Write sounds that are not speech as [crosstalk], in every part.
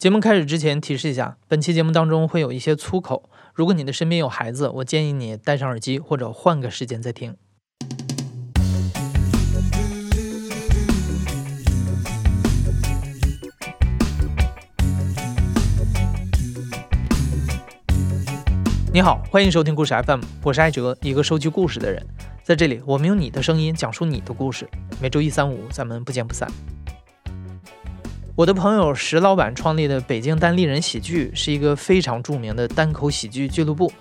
节目开始之前提示一下，本期节目当中会有一些粗口，如果你的身边有孩子，我建议你戴上耳机或者换个时间再听。你好，欢迎收听故事 FM，我是艾哲，一个收集故事的人。在这里，我们用你的声音讲述你的故事。每周一、三、五，咱们不见不散。我的朋友石老板创立的北京单立人喜剧是一个非常著名的单口喜剧俱乐部，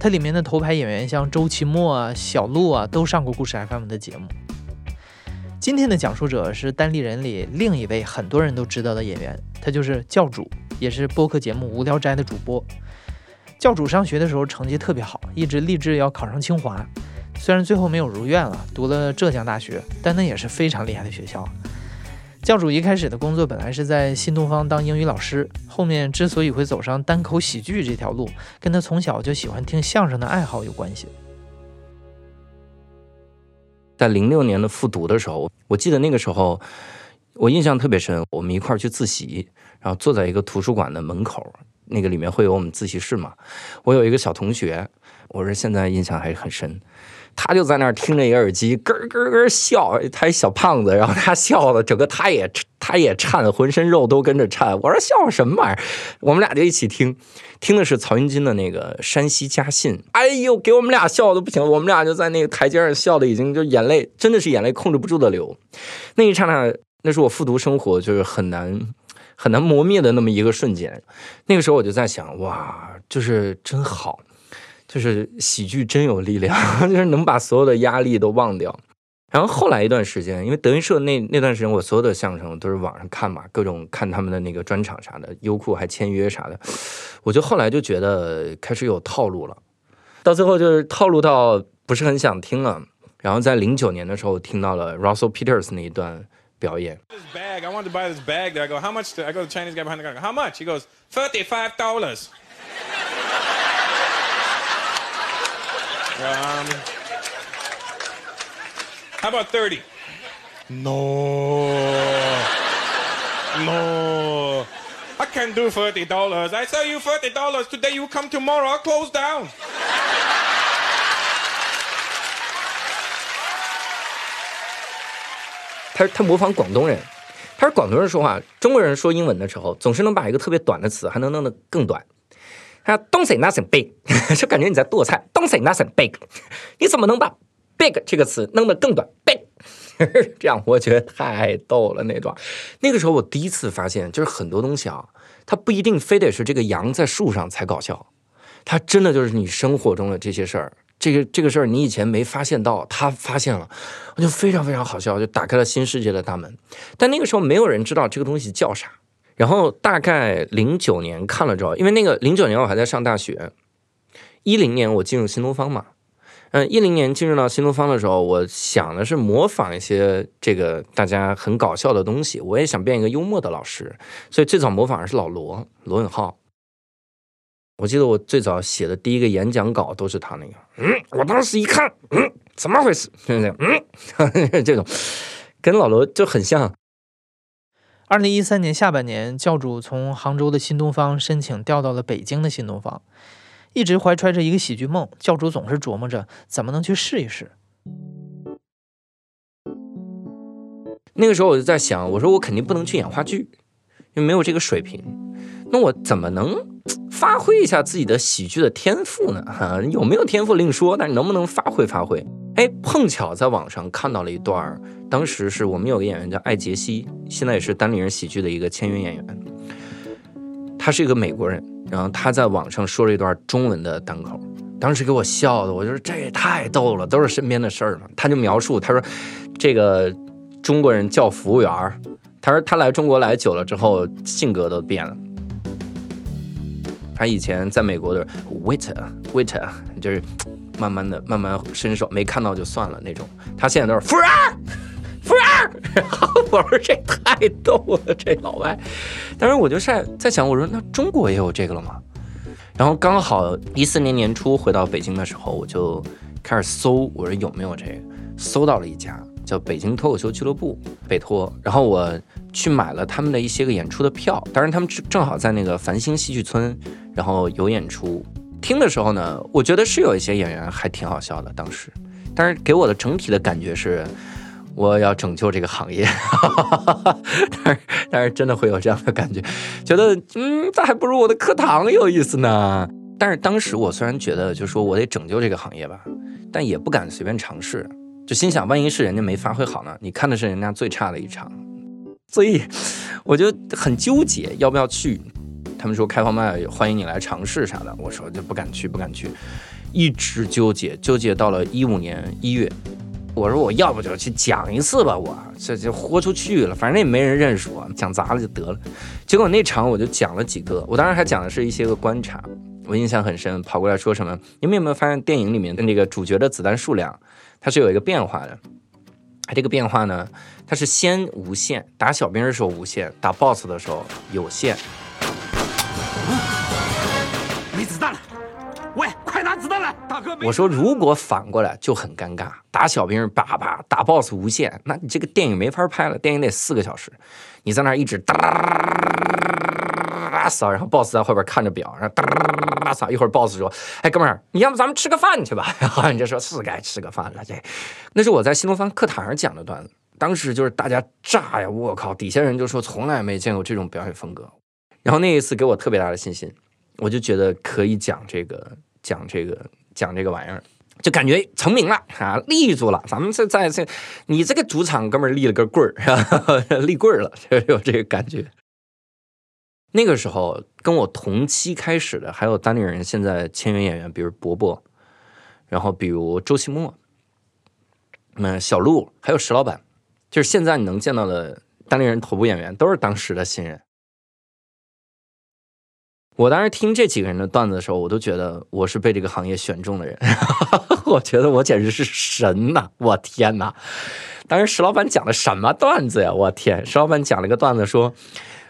它里面的头牌演员像周奇墨啊、小鹿啊，都上过故事 FM 的节目。今天的讲述者是单立人里另一位很多人都知道的演员，他就是教主，也是播客节目《无聊斋》的主播。教主上学的时候成绩特别好，一直立志要考上清华。虽然最后没有如愿了，读了浙江大学，但那也是非常厉害的学校。教主一开始的工作本来是在新东方当英语老师，后面之所以会走上单口喜剧这条路，跟他从小就喜欢听相声的爱好有关系。在零六年的复读的时候，我记得那个时候我印象特别深，我们一块儿去自习，然后坐在一个图书馆的门口。那个里面会有我们自习室嘛？我有一个小同学，我是现在印象还是很深。他就在那儿听着一个耳机，咯咯咯笑。他一小胖子，然后他笑的整个他也他也颤，浑身肉都跟着颤。我说笑什么玩意儿？我们俩就一起听，听的是曹云金的那个《山西家信》。哎呦，给我们俩笑的不行，我们俩就在那个台阶上笑的已经就眼泪真的是眼泪控制不住的流。那一刹那，那是我复读生活就是很难。很难磨灭的那么一个瞬间，那个时候我就在想，哇，就是真好，就是喜剧真有力量，[laughs] 就是能把所有的压力都忘掉。然后后来一段时间，因为德云社那那段时间，我所有的相声都是网上看嘛，各种看他们的那个专场啥的，优酷还签约啥的，我就后来就觉得开始有套路了，到最后就是套路到不是很想听了。然后在零九年的时候，听到了 Russell Peters 那一段表演。This bag, I want to buy this bag. I go, how much? I go to Chinese. How much? He goes, thirty-five dollars. um, how about thirty? No, no. I can't do thirty dollars. I sell you thirty dollars today. You come tomorrow. I'll close down. 他他模仿广东人，他是广东人说话，中国人说英文的时候，总是能把一个特别短的词还能弄得更短。 他 Don't say nothing big，就感觉你在剁菜。Don't say nothing big，你怎么能把 big 这个词弄得更短？big，[laughs] 这样我觉得太逗了那段。那个时候我第一次发现，就是很多东西啊，它不一定非得是这个羊在树上才搞笑，它真的就是你生活中的这些事儿。这个这个事儿你以前没发现到，他发现了，我就非常非常好笑，就打开了新世界的大门。但那个时候没有人知道这个东西叫啥。然后大概零九年看了之后，因为那个零九年我还在上大学，一零年我进入新东方嘛，嗯，一零年进入到新东方的时候，我想的是模仿一些这个大家很搞笑的东西，我也想变一个幽默的老师，所以最早模仿的是老罗罗永浩。我记得我最早写的第一个演讲稿都是他那个，嗯，我当时一看，嗯，怎么回事？嗯，[laughs] 这种跟老罗就很像。二零一三年下半年，教主从杭州的新东方申请调到了北京的新东方，一直怀揣着一个喜剧梦，教主总是琢磨着怎么能去试一试。那个时候我就在想，我说我肯定不能去演话剧，因为没有这个水平，那我怎么能？发挥一下自己的喜剧的天赋呢？哈，有没有天赋另说，但是能不能发挥发挥？哎，碰巧在网上看到了一段，当时是我们有个演员叫艾杰西，现在也是单立人喜剧的一个签约演员。他是一个美国人，然后他在网上说了一段中文的单口，当时给我笑的，我就说这也太逗了，都是身边的事儿嘛。他就描述，他说这个中国人叫服务员，他说他来中国来久了之后，性格都变了。他以前在美国的 waiter waiter 就是慢慢的慢慢伸手，没看到就算了那种。他现在都是服务员，服务员。我说这太逗了，这老外。当时我就在在想，我说那中国也有这个了吗？然后刚好一四年年初回到北京的时候，我就开始搜，我说有没有这个？搜到了一家，叫北京脱口秀俱乐部北脱，然后我去买了他们的一些个演出的票，当然他们正正好在那个繁星戏剧村，然后有演出。听的时候呢，我觉得是有一些演员还挺好笑的，当时，但是给我的整体的感觉是，我要拯救这个行业，[laughs] 但是但是真的会有这样的感觉，觉得嗯，这还不如我的课堂有意思呢。但是当时我虽然觉得，就说我得拯救这个行业吧，但也不敢随便尝试，就心想，万一是人家没发挥好呢？你看的是人家最差的一场，所以 [laughs] 我就很纠结要不要去。他们说开放麦欢迎你来尝试啥的，我说就不敢去，不敢去，一直纠结，纠结到了一五年一月，我说我要不就去讲一次吧，我这就豁出去了，反正也没人认识我，讲砸了就得了。结果那场我就讲了几个，我当时还讲的是一些个观察，我印象很深，跑过来说什么？你们有没有发现电影里面的那个主角的子弹数量，它是有一个变化的？这个变化呢，它是先无限，打小兵的时候无限，打 BOSS 的时候有限。没子弹了，喂，快拿子弹来！大哥，我说如果反过来就很尴尬，打小兵叭叭，打 boss 无限，那你这个电影没法拍了，电影得四个小时，你在那一直哒扫，然后 boss 在后边看着表，然后哒扫，一会儿 boss 说：“哎，哥们儿，你要不咱们吃个饭去吧？”然 [laughs] 后你就说是该吃个饭了。这那是我在新东方课堂上讲的段子，当时就是大家炸呀，我靠，底下人就说从来没见过这种表演风格。然后那一次给我特别大的信心，我就觉得可以讲这个，讲这个，讲这个玩意儿，就感觉成名了啊，立住了。咱们是在这，你这个主场哥们儿立了个棍儿，[laughs] 立棍儿了，就有这个感觉。那个时候跟我同期开始的还有单立人现在签约演员，比如伯伯，然后比如周奇墨，那小鹿，还有石老板，就是现在你能见到的单立人头部演员，都是当时的新人。我当时听这几个人的段子的时候，我都觉得我是被这个行业选中的人，[laughs] 我觉得我简直是神呐！我天呐！当时石老板讲的什么段子呀？我天！石老板讲了一个段子说。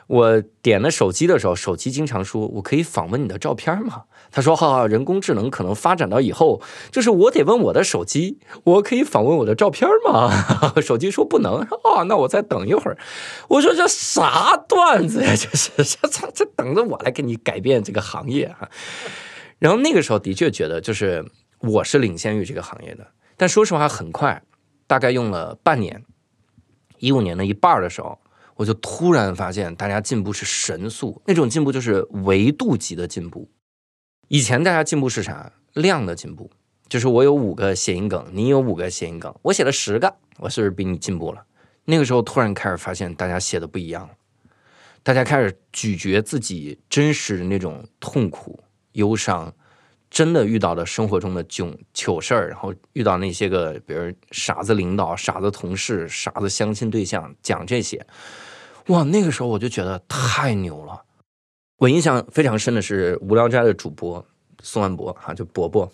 我点了手机的时候，手机经常说：“我可以访问你的照片吗？”他说：“哈哈，人工智能可能发展到以后，就是我得问我的手机，我可以访问我的照片吗？” [laughs] 手机说：“不能。”哦，那我再等一会儿。我说：“这啥段子呀？[laughs] 这是这这这等着我来给你改变这个行业哈。”然后那个时候的确觉得，就是我是领先于这个行业的。但说实话，很快，大概用了半年，一五年的一半的时候。我就突然发现，大家进步是神速，那种进步就是维度级的进步。以前大家进步是啥？量的进步，就是我有五个谐音梗，你有五个谐音梗，我写了十个，我是不是比你进步了？那个时候突然开始发现，大家写的不一样了，大家开始咀嚼自己真实的那种痛苦、忧伤，真的遇到的生活中的囧糗事儿，然后遇到那些个，比如傻子领导、傻子同事、傻子相亲对象，讲这些。哇，那个时候我就觉得太牛了。我印象非常深的是《无聊斋》的主播宋万博，哈，就伯伯，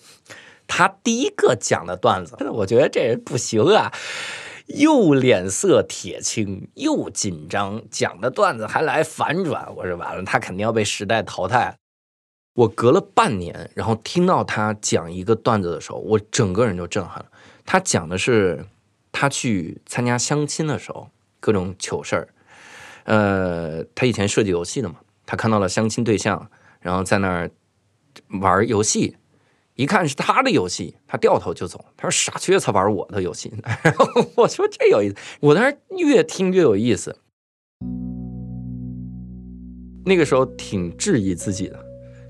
他第一个讲的段子，我觉得这人不行啊，又脸色铁青，又紧张，讲的段子还来反转，我说完了，他肯定要被时代淘汰。我隔了半年，然后听到他讲一个段子的时候，我整个人就震撼了。他讲的是他去参加相亲的时候各种糗事儿。呃，他以前设计游戏的嘛，他看到了相亲对象，然后在那儿玩游戏，一看是他的游戏，他掉头就走。他说：“傻缺才玩我的游戏。[laughs] ”我说：“这有意思。”我当时越听越有意思。那个时候挺质疑自己的，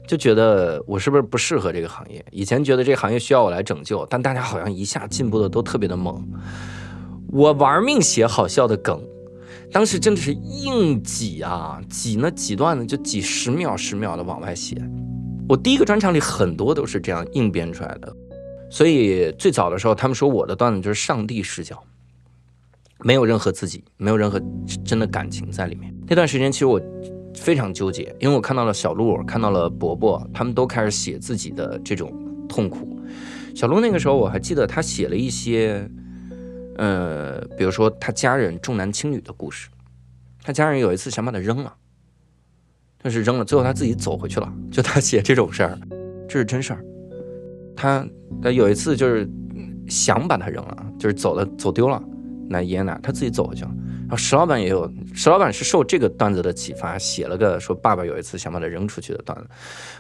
就觉得我是不是不适合这个行业？以前觉得这个行业需要我来拯救，但大家好像一下进步的都特别的猛。我玩命写好笑的梗。当时真的是硬挤啊，挤那几段呢，就几十秒、十秒的往外写。我第一个专场里很多都是这样硬编出来的，所以最早的时候，他们说我的段子就是上帝视角，没有任何自己，没有任何真的感情在里面。那段时间其实我非常纠结，因为我看到了小鹿，看到了伯伯，他们都开始写自己的这种痛苦。小鹿那个时候我还记得他写了一些。呃，比如说他家人重男轻女的故事，他家人有一次想把他扔了，但是扔了，最后他自己走回去了。就他写这种事儿，这是真事儿。他他有一次就是想把他扔了，就是走了走丢了，那爷爷奶，他自己走回去了。然后石老板也有，石老板是受这个段子的启发，写了个说爸爸有一次想把他扔出去的段子。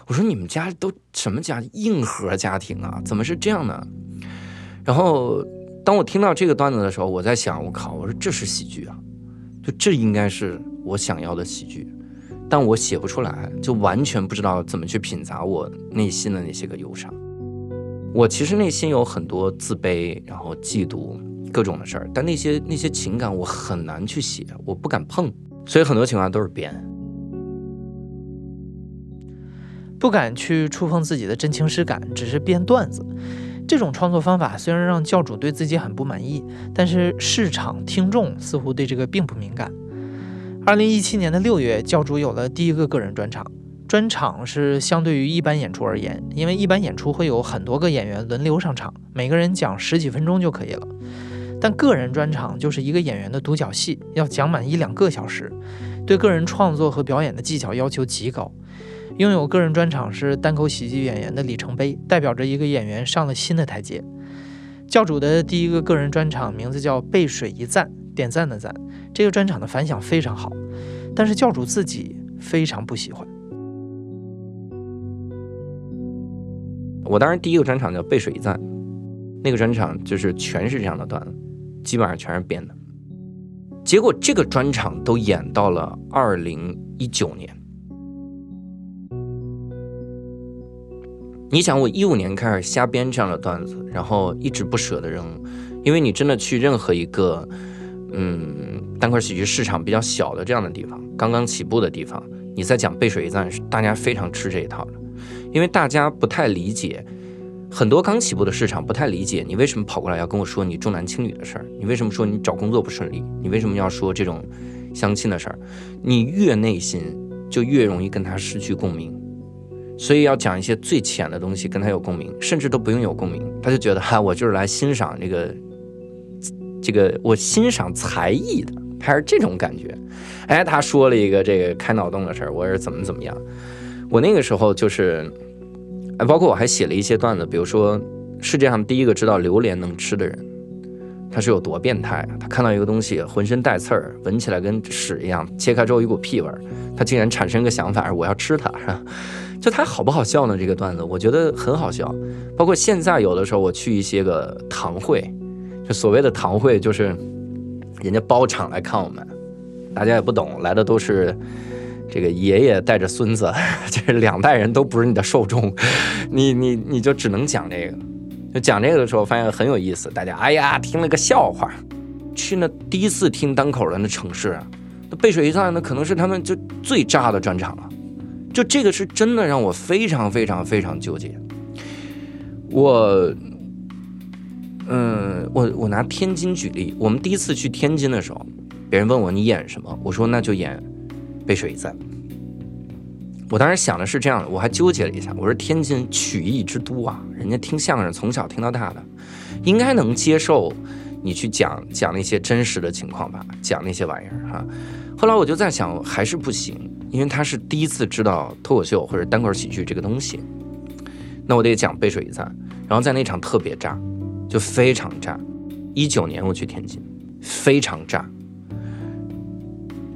我说你们家都什么家硬核家庭啊？怎么是这样呢？然后当我听到这个段子的时候，我在想，我靠，我说这是喜剧啊，就这应该是我想要的喜剧，但我写不出来，就完全不知道怎么去品杂我内心的那些个忧伤。我其实内心有很多自卑，然后嫉妒。各种的事儿，但那些那些情感我很难去写，我不敢碰，所以很多情况都是编，不敢去触碰自己的真情实感，只是编段子。这种创作方法虽然让教主对自己很不满意，但是市场听众似乎对这个并不敏感。二零一七年的六月，教主有了第一个个人专场。专场是相对于一般演出而言，因为一般演出会有很多个演员轮流上场，每个人讲十几分钟就可以了。但个人专场就是一个演员的独角戏，要讲满一两个小时，对个人创作和表演的技巧要求极高。拥有个人专场是单口喜剧演员的里程碑，代表着一个演员上了新的台阶。教主的第一个个人专场名字叫“背水一赞”，点赞的赞。这个专场的反响非常好，但是教主自己非常不喜欢。我当时第一个专场叫“背水一赞”，那个专场就是全是这样的段子。基本上全是编的，结果这个专场都演到了二零一九年。你想，我一五年开始瞎编这样的段子，然后一直不舍得扔，因为你真的去任何一个，嗯，单块喜剧市场比较小的这样的地方，刚刚起步的地方，你在讲背水一战，大家非常吃这一套的，因为大家不太理解。很多刚起步的市场不太理解你为什么跑过来要跟我说你重男轻女的事儿，你为什么说你找工作不顺利，你为什么要说这种相亲的事儿？你越内心就越容易跟他失去共鸣，所以要讲一些最浅的东西跟他有共鸣，甚至都不用有共鸣，他就觉得哈，我就是来欣赏这个这个我欣赏才艺的，他是这种感觉。哎，他说了一个这个开脑洞的事儿，我是怎么怎么样？我那个时候就是。包括我还写了一些段子，比如说世界上第一个知道榴莲能吃的人，他是有多变态啊！他看到一个东西浑身带刺儿，闻起来跟屎一样，切开之后一股屁味儿，他竟然产生个想法，我要吃它，是吧？就他好不好笑呢？这个段子我觉得很好笑。包括现在有的时候我去一些个堂会，就所谓的堂会，就是人家包场来看我们，大家也不懂，来的都是。这个爷爷带着孙子，这 [laughs] 两代人都不是你的受众，你你你就只能讲这个，就讲这个的时候发现很有意思，大家哎呀听了个笑话，去那第一次听单口的那城市，那背水一战那可能是他们就最炸的专场了，就这个是真的让我非常非常非常纠结。我，嗯，我我拿天津举例，我们第一次去天津的时候，别人问我你演什么，我说那就演。背水一战，我当时想的是这样的，我还纠结了一下，我说天津曲艺之都啊，人家听相声从小听到大的，应该能接受你去讲讲那些真实的情况吧，讲那些玩意儿哈。后来我就在想，还是不行，因为他是第一次知道脱口秀或者单口喜剧这个东西，那我得讲背水一战，然后在那场特别炸，就非常炸。一九年我去天津，非常炸。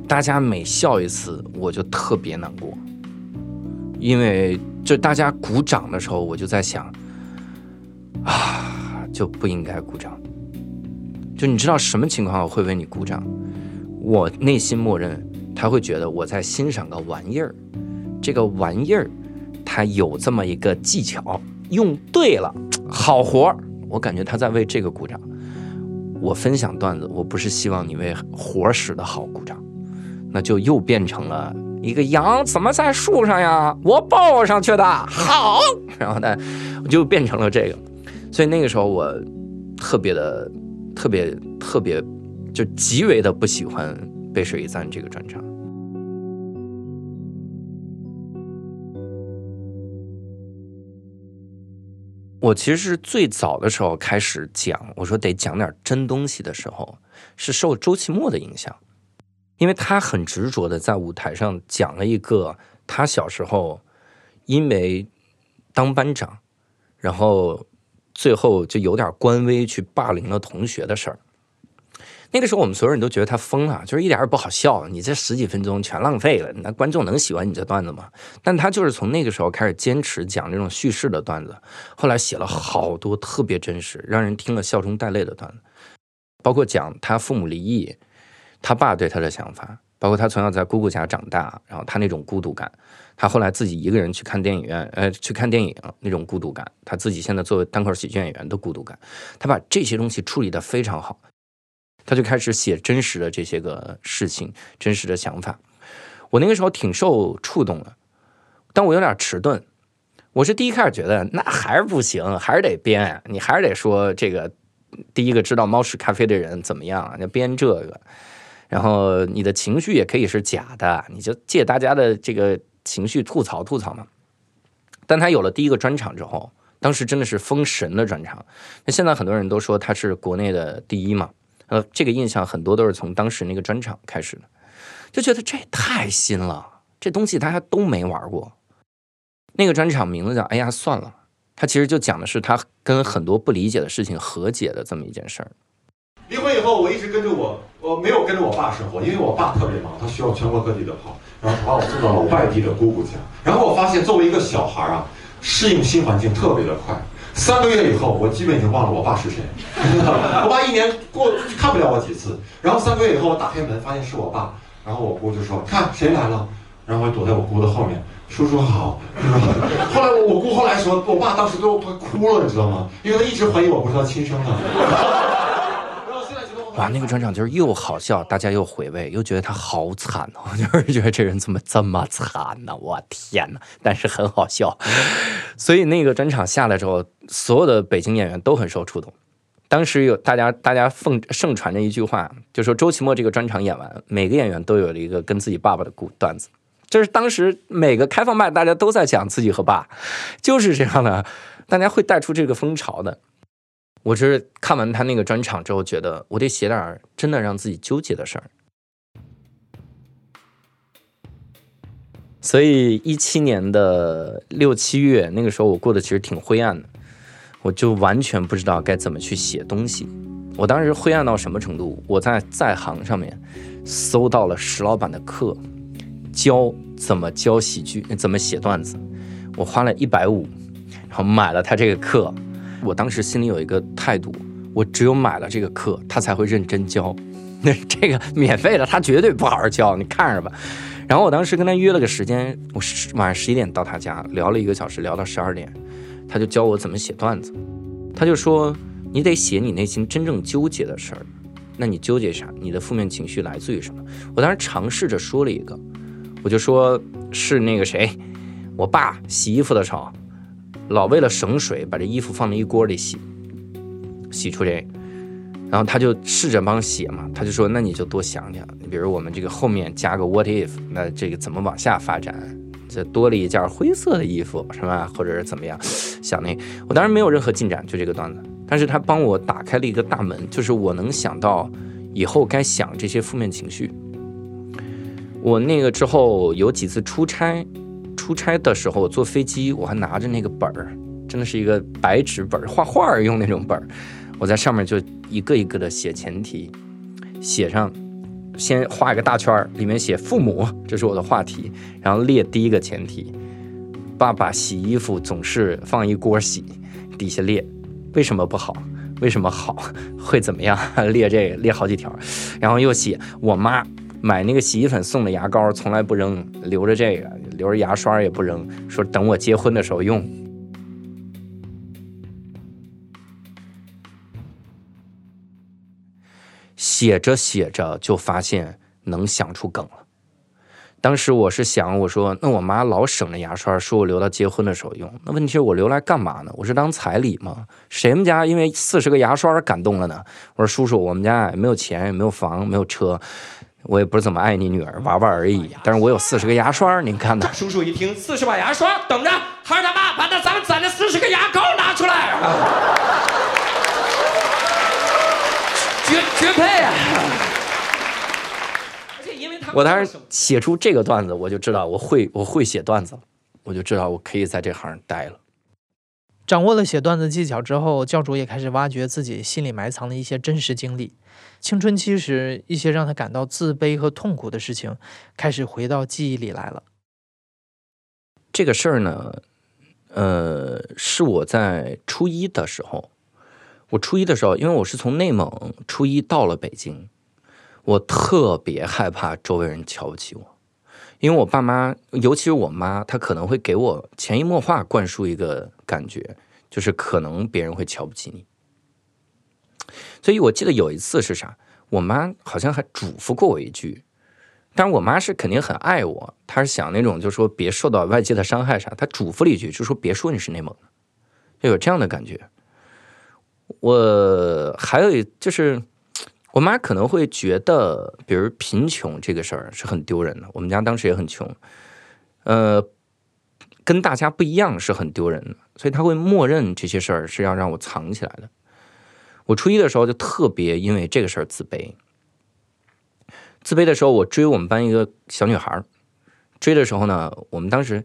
大家每笑一次，我就特别难过，因为就大家鼓掌的时候，我就在想，啊，就不应该鼓掌。就你知道什么情况我会为你鼓掌？我内心默认他会觉得我在欣赏个玩意儿，这个玩意儿他有这么一个技巧，用对了，好活儿。我感觉他在为这个鼓掌。我分享段子，我不是希望你为活儿使的好鼓掌。那就又变成了一个羊怎么在树上呀？我抱上去的好，[laughs] 然后呢，就变成了这个。所以那个时候我特别的、特别、特别，就极为的不喜欢《背水一战》这个专场。我其实是最早的时候开始讲，我说得讲点真东西的时候，是受周奇墨的影响。因为他很执着的在舞台上讲了一个他小时候因为当班长，然后最后就有点官威去霸凌了同学的事儿。那个时候我们所有人都觉得他疯了，就是一点也不好笑，你这十几分钟全浪费了，那观众能喜欢你这段子吗？但他就是从那个时候开始坚持讲这种叙事的段子，后来写了好多特别真实，让人听了笑中带泪的段子，包括讲他父母离异，他爸对他的想法，包括他从小在姑姑家长大，然后他那种孤独感，他后来自己一个人去看电影院，呃，去看电影那种孤独感，他自己现在作为单口喜剧演员的孤独感，他把这些东西处理得非常好。他就开始写真实的这些个事情，真实的想法。我那个时候挺受触动的，但我有点迟钝。我是第一开始觉得那还是不行，还是得编，你还是得说这个第一个知道猫屎咖啡的人怎么样，要编这个。然后你的情绪也可以是假的，你就借大家的这个情绪吐槽吐槽嘛。但他有了第一个专场之后，当时真的是封神的专场。那现在很多人都说他是国内的第一嘛。呃，这个印象很多都是从当时那个专场开始的，就觉得这也太新了，这东西大家都没玩过。那个专场名字叫“哎呀算了”，他其实就讲的是他跟很多不理解的事情和解的这么一件事儿。离婚以后，我一直跟着我，我没有跟着我爸生活，因为我爸特别忙，他需要全国各地的跑，然后把我送到了外地的姑姑家。然后我发现，作为一个小孩啊，适应新环境特别的快。三个月以后，我基本已经忘了我爸是谁。[laughs] 我爸一年过看不了我几次。然后三个月以后，我打开门发现是我爸，然后我姑就说：“看谁来了。”然后我躲在我姑的后面，叔叔好。[laughs] 后来我姑后来说，我爸当时都快哭了，你知道吗？因为他一直怀疑我不是他亲生的。哇，那个专场就是又好笑，大家又回味，又觉得他好惨哦，[laughs] 就是觉得这人怎么这么惨呢？我天哪！但是很好笑，[laughs] 所以那个专场下来之后，所有的北京演员都很受触动。当时有大家大家奉盛传着一句话，就说周奇墨这个专场演完，每个演员都有了一个跟自己爸爸的故段子。这是当时每个开放麦大家都在讲自己和爸，就是这样的，大家会带出这个风潮的。我是看完他那个专场之后，觉得我得写点真的让自己纠结的事儿。所以一七年的六七月，那个时候我过得其实挺灰暗的，我就完全不知道该怎么去写东西。我当时灰暗到什么程度？我在在行上面搜到了石老板的课，教怎么教喜剧，怎么写段子。我花了一百五，然后买了他这个课。我当时心里有一个态度，我只有买了这个课，他才会认真教。那 [laughs] 这个免费的，他绝对不好好教，你看着吧。然后我当时跟他约了个时间，我晚上十一点到他家聊了一个小时，聊到十二点，他就教我怎么写段子。他就说，你得写你内心真正纠结的事儿。那你纠结啥？你的负面情绪来自于什么？我当时尝试着说了一个，我就说是那个谁，我爸洗衣服的时候。老为了省水，把这衣服放在一锅里洗，洗出这，然后他就试着帮写嘛，他就说：“那你就多想想，你比如我们这个后面加个 what if，那这个怎么往下发展？这多了一件灰色的衣服是吧？或者是怎么样？想那，我当然没有任何进展，就这个段子，但是他帮我打开了一个大门，就是我能想到以后该想这些负面情绪。我那个之后有几次出差。出差的时候，我坐飞机，我还拿着那个本儿，真的是一个白纸本儿，画画用那种本儿。我在上面就一个一个的写前提，写上，先画一个大圈儿，里面写父母，这是我的话题，然后列第一个前提，爸爸洗衣服总是放一锅洗，底下列为什么不好，为什么好，会怎么样，[laughs] 列这个列好几条，然后又写我妈。买那个洗衣粉送的牙膏从来不扔，留着这个，留着牙刷也不扔，说等我结婚的时候用。写着写着就发现能想出梗了。当时我是想，我说那我妈老省着牙刷，说我留到结婚的时候用。那问题是我留来干嘛呢？我是当彩礼吗？谁们家因为四十个牙刷感动了呢？我说叔叔，我们家也没有钱，也没有房，没有车。我也不是怎么爱你女儿，玩玩而已。但是我有四十个牙刷，您看呢？叔叔一听四十把牙刷，等着，孩儿他妈把那咱们攒的四十个牙膏拿出来，绝绝配啊！我当时写出这个段子，我就知道我会我会写段子，我就知道我可以在这行待了。掌握了写段子技巧之后，教主也开始挖掘自己心里埋藏的一些真实经历。青春期时一些让他感到自卑和痛苦的事情，开始回到记忆里来了。这个事儿呢，呃，是我在初一的时候，我初一的时候，因为我是从内蒙初一到了北京，我特别害怕周围人瞧不起我，因为我爸妈，尤其是我妈，她可能会给我潜移默化灌输一个感觉，就是可能别人会瞧不起你。所以我记得有一次是啥，我妈好像还嘱咐过我一句，但是我妈是肯定很爱我，她是想那种就是说别受到外界的伤害啥，她嘱咐了一句，就说别说你是内蒙的，就有这样的感觉。我还有一就是，我妈可能会觉得，比如贫穷这个事儿是很丢人的，我们家当时也很穷，呃，跟大家不一样是很丢人的，所以她会默认这些事儿是要让我藏起来的。我初一的时候就特别因为这个事儿自卑，自卑的时候，我追我们班一个小女孩，追的时候呢，我们当时，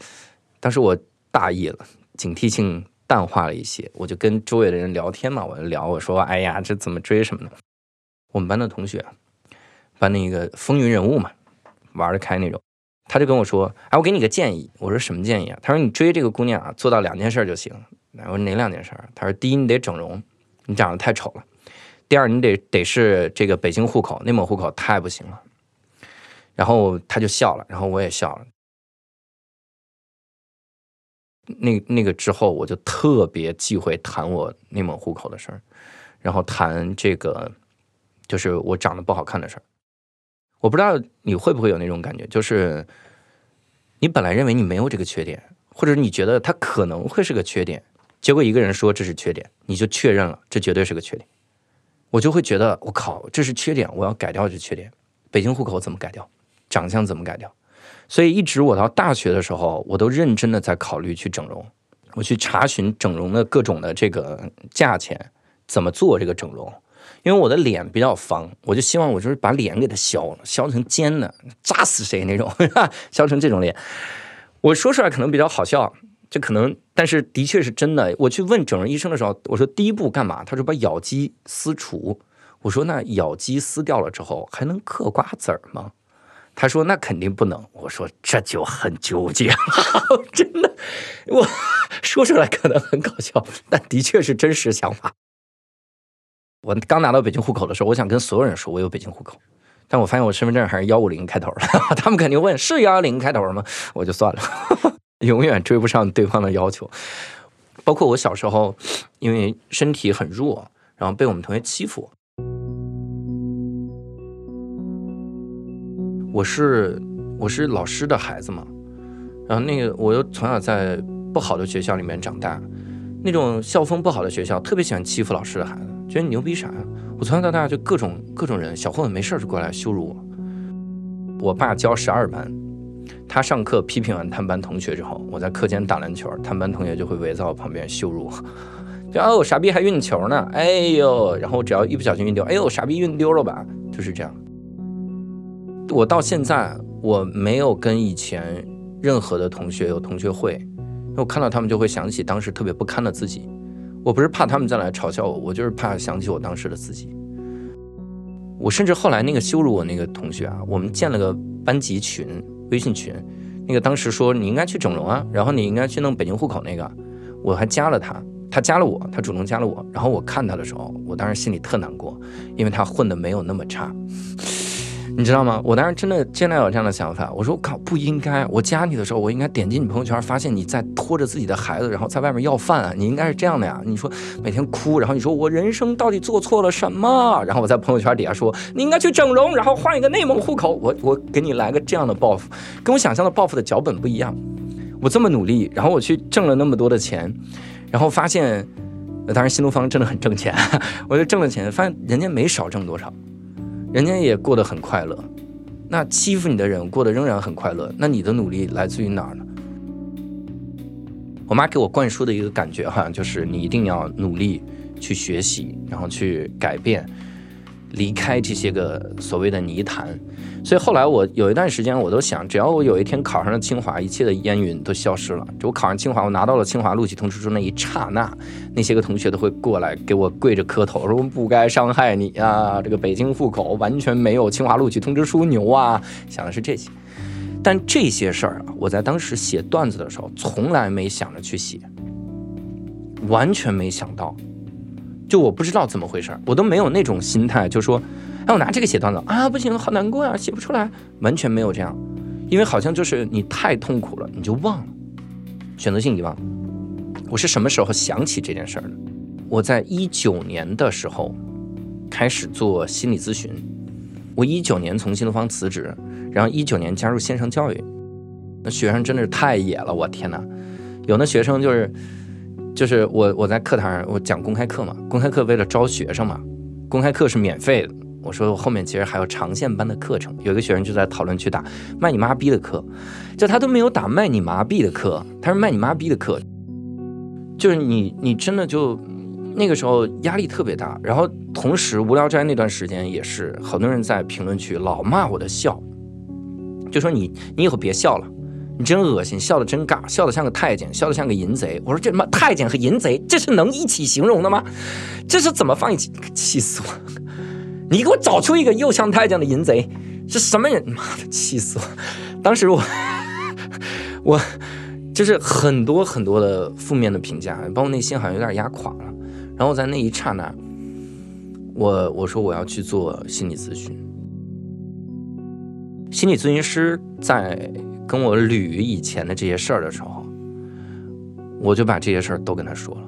当时我大意了，警惕性淡化了一些，我就跟周围的人聊天嘛，我就聊，我说，哎呀，这怎么追什么的。我们班的同学，班那个风云人物嘛，玩得开那种，他就跟我说，哎，我给你个建议。我说什么建议啊？他说你追这个姑娘啊，做到两件事就行。我说哪两件事？他说第一，你得整容。你长得太丑了。第二，你得得是这个北京户口，内蒙户口太不行了。然后他就笑了，然后我也笑了。那那个之后，我就特别忌讳谈我内蒙户口的事儿，然后谈这个就是我长得不好看的事儿。我不知道你会不会有那种感觉，就是你本来认为你没有这个缺点，或者你觉得它可能会是个缺点。结果一个人说这是缺点，你就确认了这绝对是个缺点，我就会觉得我靠，这是缺点，我要改掉这缺点。北京户口怎么改掉？长相怎么改掉？所以一直我到大学的时候，我都认真的在考虑去整容，我去查询整容的各种的这个价钱，怎么做这个整容。因为我的脸比较方，我就希望我就是把脸给它削了，削成尖的，扎死谁那种，[laughs] 削成这种脸。我说出来可能比较好笑。这可能，但是的确是真的。我去问整容医生的时候，我说第一步干嘛？他说把咬肌撕除。我说那咬肌撕掉了之后还能嗑瓜子儿吗？他说那肯定不能。我说这就很纠结，[laughs] 真的。我说出来可能很搞笑，但的确是真实想法。我刚拿到北京户口的时候，我想跟所有人说我有北京户口，但我发现我身份证还是幺五零开头的。[laughs] 他们肯定问是幺幺零开头吗？我就算了。永远追不上对方的要求，包括我小时候，因为身体很弱，然后被我们同学欺负。我是我是老师的孩子嘛，然后那个我又从小在不好的学校里面长大，那种校风不好的学校特别喜欢欺负老师的孩子，觉得你牛逼啥呀？我从小到大就各种各种人，小混混没事就过来羞辱我。我爸教十二班。他上课批评完他们班同学之后，我在课间打篮球，他们班同学就会围在我旁边羞辱我，[laughs] 就哦傻逼还运球呢，哎呦，然后只要一不小心运丢，哎呦傻逼运丢了吧，就是这样。我到现在我没有跟以前任何的同学有同学会，因为我看到他们就会想起当时特别不堪的自己。我不是怕他们再来嘲笑我，我就是怕想起我当时的自己。我甚至后来那个羞辱我那个同学啊，我们建了个班级群。微信群，那个当时说你应该去整容啊，然后你应该去弄北京户口那个，我还加了他，他加了我，他主动加了我，然后我看他的时候，我当时心里特难过，因为他混的没有那么差。你知道吗？我当时真的现在有这样的想法，我说我靠，不应该。我加你的时候，我应该点击你朋友圈，发现你在拖着自己的孩子，然后在外面要饭啊！你应该是这样的呀。你说每天哭，然后你说我人生到底做错了什么？然后我在朋友圈底下说你应该去整容，然后换一个内蒙户口。我我给你来个这样的报复，跟我想象的报复的脚本不一样。我这么努力，然后我去挣了那么多的钱，然后发现，当然新东方真的很挣钱，[laughs] 我就挣了钱，发现人家没少挣多少。人家也过得很快乐，那欺负你的人过得仍然很快乐，那你的努力来自于哪儿呢？我妈给我灌输的一个感觉，哈就是你一定要努力去学习，然后去改变，离开这些个所谓的泥潭。所以后来我有一段时间，我都想，只要我有一天考上了清华，一切的烟云都消失了。就我考上清华，我拿到了清华录取通知书那一刹那，那些个同学都会过来给我跪着磕头，说不该伤害你啊，这个北京户口完全没有清华录取通知书牛啊，想的是这些。但这些事儿啊，我在当时写段子的时候，从来没想着去写，完全没想到。就我不知道怎么回事儿，我都没有那种心态，就说，哎，我拿这个写段子啊，不行，好难过呀，写不出来，完全没有这样，因为好像就是你太痛苦了，你就忘了，选择性遗忘。我是什么时候想起这件事儿的？我在一九年的时候开始做心理咨询，我一九年从新东方辞职，然后一九年加入线上教育，那学生真的是太野了，我天哪，有的学生就是。就是我我在课堂上我讲公开课嘛，公开课为了招学生嘛，公开课是免费的。我说我后面其实还有长线班的课程，有一个学生就在讨论区打卖你妈逼的课，就他都没有打卖你麻痹的课，他是卖你妈逼的课，就是你你真的就那个时候压力特别大，然后同时无聊斋那段时间也是好多人在评论区老骂我的笑，就说你你以后别笑了。你真恶心，笑的真尬，笑的像个太监，笑的像个淫贼。我说这他妈太监和淫贼，这是能一起形容的吗？这是怎么放一起？气死我！你给我找出一个又像太监的淫贼，是什么人？妈的，气死我！当时我 [laughs] 我就是很多很多的负面的评价，把我内心好像有点压垮了。然后在那一刹那，我我说我要去做心理咨询，心理咨询师在。跟我捋以前的这些事儿的时候，我就把这些事儿都跟他说了。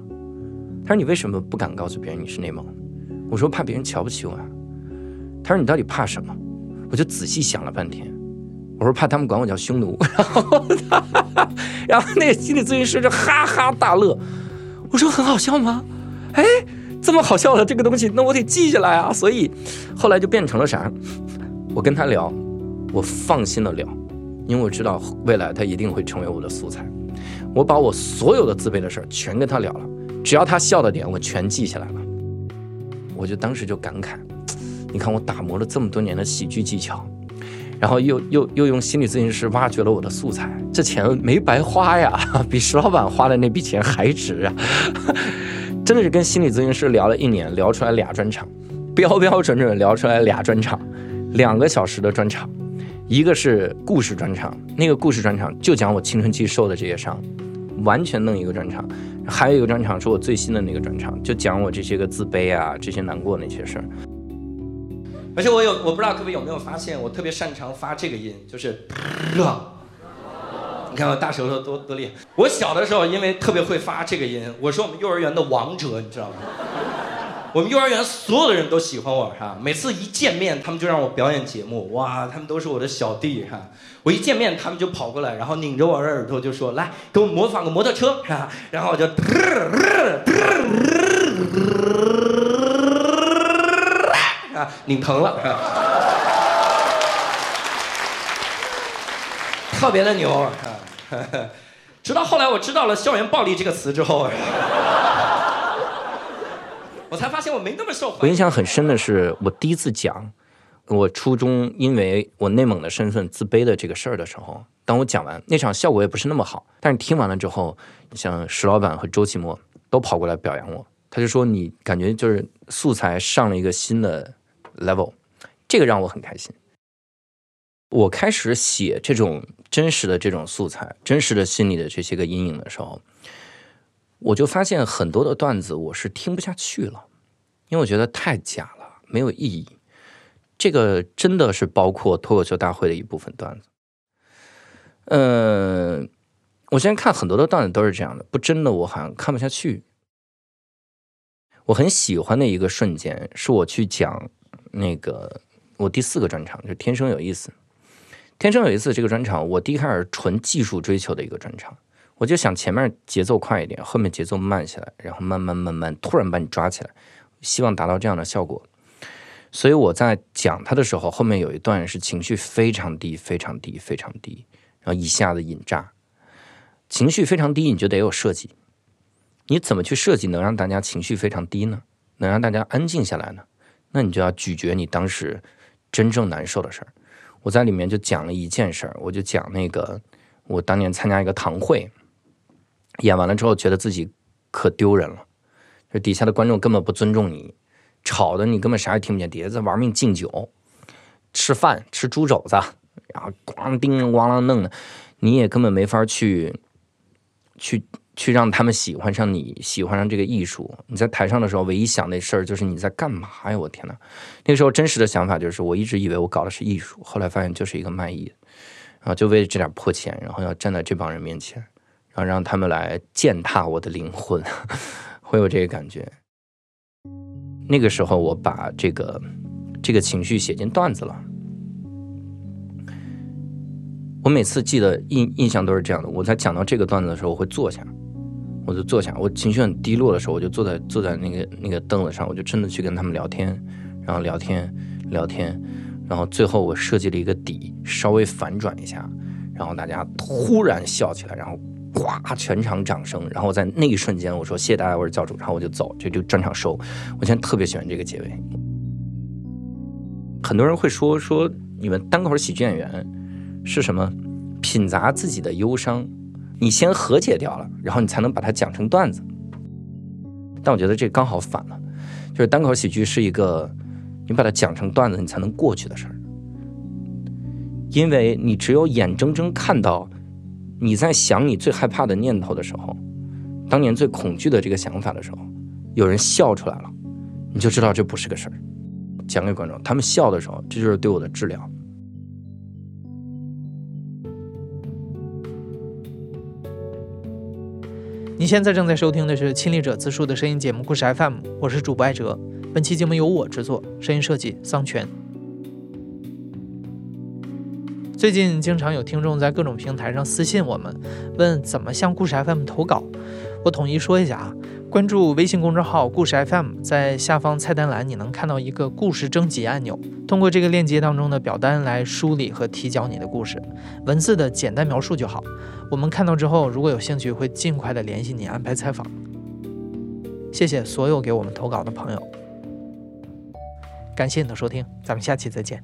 他说：“你为什么不敢告诉别人你是内蒙？”我说：“怕别人瞧不起我。”啊。”他说：“你到底怕什么？”我就仔细想了半天，我说：“怕他们管我叫匈奴。” [laughs] 然后，然后那个心理咨询师就哈哈大乐。我说：“很好笑吗？”哎，这么好笑的这个东西，那我得记下来啊。所以后来就变成了啥？我跟他聊，我放心的聊。因为我知道未来他一定会成为我的素材，我把我所有的自卑的事儿全跟他聊了，只要他笑的点我全记下来了。我就当时就感慨，你看我打磨了这么多年的喜剧技巧，然后又又又用心理咨询师挖掘了我的素材，这钱没白花呀，比石老板花的那笔钱还值啊！[laughs] 真的是跟心理咨询师聊了一年，聊出来俩专场，标标准准聊出来俩专场，两个小时的专场。一个是故事专场，那个故事专场就讲我青春期受的这些伤，完全弄一个专场；还有一个专场是我最新的那个专场，就讲我这些个自卑啊、这些难过那些事儿。而且我有，我不知道各位有没有发现，我特别擅长发这个音，就是乐。你看我大舌头多多厉害！我小的时候因为特别会发这个音，我是我们幼儿园的王者，你知道吗？我们幼儿园所有的人都喜欢我哈，每次一见面，他们就让我表演节目，哇，他们都是我的小弟哈。我一见面，他们就跑过来，然后拧着我的耳朵就说：“来，给我模仿个摩托车，是吧？”然后我就，啊，[laughs] 拧疼了，特别的牛！[laughs] 直到后来我知道了“校园暴力”这个词之后。我才发现我没那么受欢迎。我印象很深的是，我第一次讲我初中因为我内蒙的身份自卑的这个事儿的时候，当我讲完那场效果也不是那么好，但是听完了之后，像石老板和周奇墨都跑过来表扬我，他就说你感觉就是素材上了一个新的 level，这个让我很开心。我开始写这种真实的这种素材，真实的心理的这些个阴影的时候。我就发现很多的段子我是听不下去了，因为我觉得太假了，没有意义。这个真的是包括脱口秀大会的一部分段子。嗯，我现在看很多的段子都是这样的，不真的我好像看不下去。我很喜欢的一个瞬间是我去讲那个我第四个专场，就天生有意思。天生有意思这个专场，我第一开始纯技术追求的一个专场。我就想前面节奏快一点，后面节奏慢下来，然后慢慢慢慢突然把你抓起来，希望达到这样的效果。所以我在讲他的时候，后面有一段是情绪非常低、非常低、非常低，然后一下子引炸。情绪非常低，你就得有设计。你怎么去设计能让大家情绪非常低呢？能让大家安静下来呢？那你就要咀嚼你当时真正难受的事儿。我在里面就讲了一件事儿，我就讲那个我当年参加一个堂会，演完了之后觉得自己可丢人了，就底下的观众根本不尊重你，吵的你根本啥也听不见，底下在玩命敬酒、吃饭、吃猪肘子，然后咣叮咣啷弄的，你也根本没法去去。去让他们喜欢上你，喜欢上这个艺术。你在台上的时候，唯一想的事儿就是你在干嘛呀？我天哪！那个时候真实的想法就是，我一直以为我搞的是艺术，后来发现就是一个卖艺，啊，就为了这点破钱，然后要站在这帮人面前，然后让他们来践踏我的灵魂，[laughs] 会有这个感觉。那个时候，我把这个这个情绪写进段子了。我每次记得印印象都是这样的，我在讲到这个段子的时候，我会坐下。我就坐下，我情绪很低落的时候，我就坐在坐在那个那个凳子上，我就真的去跟他们聊天，然后聊天聊天，然后最后我设计了一个底，稍微反转一下，然后大家突然笑起来，然后哗全场掌声，然后在那一瞬间我说谢谢大家，我是教主，然后我就走，这就专场收。我现在特别喜欢这个结尾。很多人会说说你们单口喜剧演员是什么品杂自己的忧伤。你先和解掉了，然后你才能把它讲成段子。但我觉得这刚好反了，就是单口喜剧是一个你把它讲成段子，你才能过去的事儿。因为你只有眼睁睁看到你在想你最害怕的念头的时候，当年最恐惧的这个想法的时候，有人笑出来了，你就知道这不是个事儿。讲给观众，他们笑的时候，这就是对我的治疗。你现在正在收听的是亲历者自述的声音节目《故事 FM》，我是主播艾哲。本期节目由我制作，声音设计桑泉。最近经常有听众在各种平台上私信我们，问怎么向故事 FM 投稿。我统一说一下啊。关注微信公众号“故事 FM”，在下方菜单栏你能看到一个故事征集按钮，通过这个链接当中的表单来梳理和提交你的故事，文字的简单描述就好。我们看到之后，如果有兴趣，会尽快的联系你安排采访。谢谢所有给我们投稿的朋友，感谢你的收听，咱们下期再见。